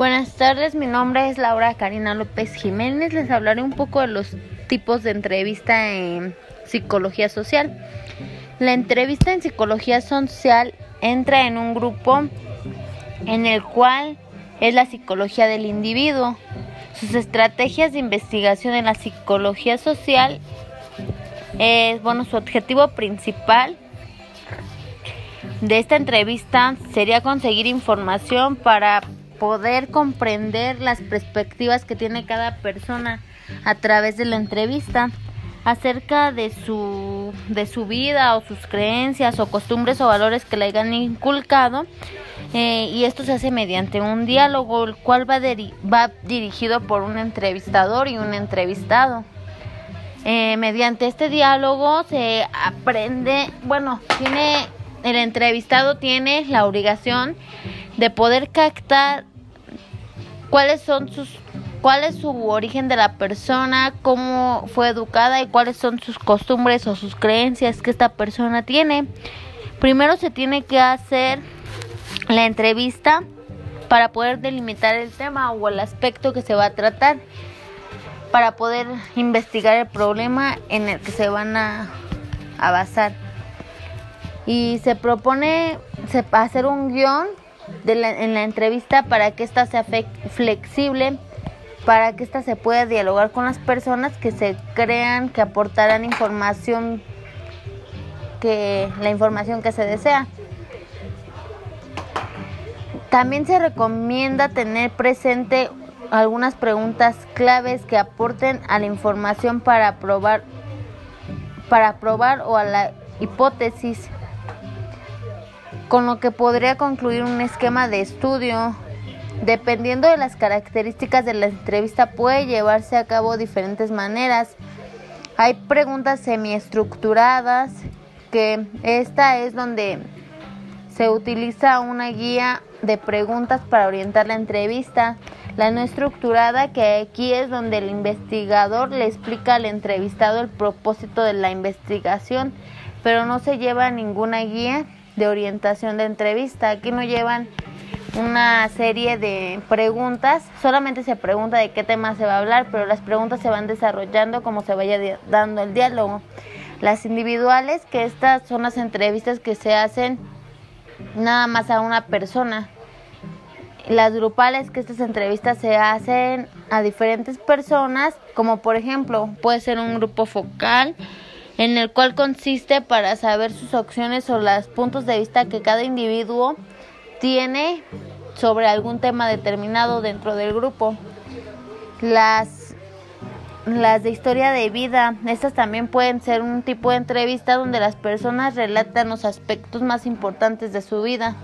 Buenas tardes, mi nombre es Laura Karina López Jiménez. Les hablaré un poco de los tipos de entrevista en psicología social. La entrevista en psicología social entra en un grupo en el cual es la psicología del individuo. Sus estrategias de investigación en la psicología social es, bueno, su objetivo principal de esta entrevista sería conseguir información para poder comprender las perspectivas que tiene cada persona a través de la entrevista acerca de su, de su vida o sus creencias o costumbres o valores que le hayan inculcado eh, y esto se hace mediante un diálogo el cual va, va dirigido por un entrevistador y un entrevistado. Eh, mediante este diálogo se aprende, bueno, tiene el entrevistado tiene la obligación de poder captar cuáles son sus cuál es su origen de la persona, cómo fue educada y cuáles son sus costumbres o sus creencias que esta persona tiene. Primero se tiene que hacer la entrevista para poder delimitar el tema o el aspecto que se va a tratar, para poder investigar el problema en el que se van a, a basar. Y se propone hacer un guion en la entrevista para que ésta sea flexible, para que ésta se pueda dialogar con las personas que se crean que aportarán información que la información que se desea. También se recomienda tener presente algunas preguntas claves que aporten a la información para probar para probar o a la hipótesis con lo que podría concluir un esquema de estudio. Dependiendo de las características de la entrevista puede llevarse a cabo diferentes maneras. Hay preguntas semiestructuradas, que esta es donde se utiliza una guía de preguntas para orientar la entrevista. La no estructurada, que aquí es donde el investigador le explica al entrevistado el propósito de la investigación, pero no se lleva ninguna guía de orientación de entrevista. Aquí no llevan una serie de preguntas, solamente se pregunta de qué tema se va a hablar, pero las preguntas se van desarrollando como se vaya dando el diálogo. Las individuales, que estas son las entrevistas que se hacen nada más a una persona. Las grupales, que estas entrevistas se hacen a diferentes personas, como por ejemplo puede ser un grupo focal, en el cual consiste para saber sus opciones o los puntos de vista que cada individuo tiene sobre algún tema determinado dentro del grupo. Las, las de historia de vida, estas también pueden ser un tipo de entrevista donde las personas relatan los aspectos más importantes de su vida.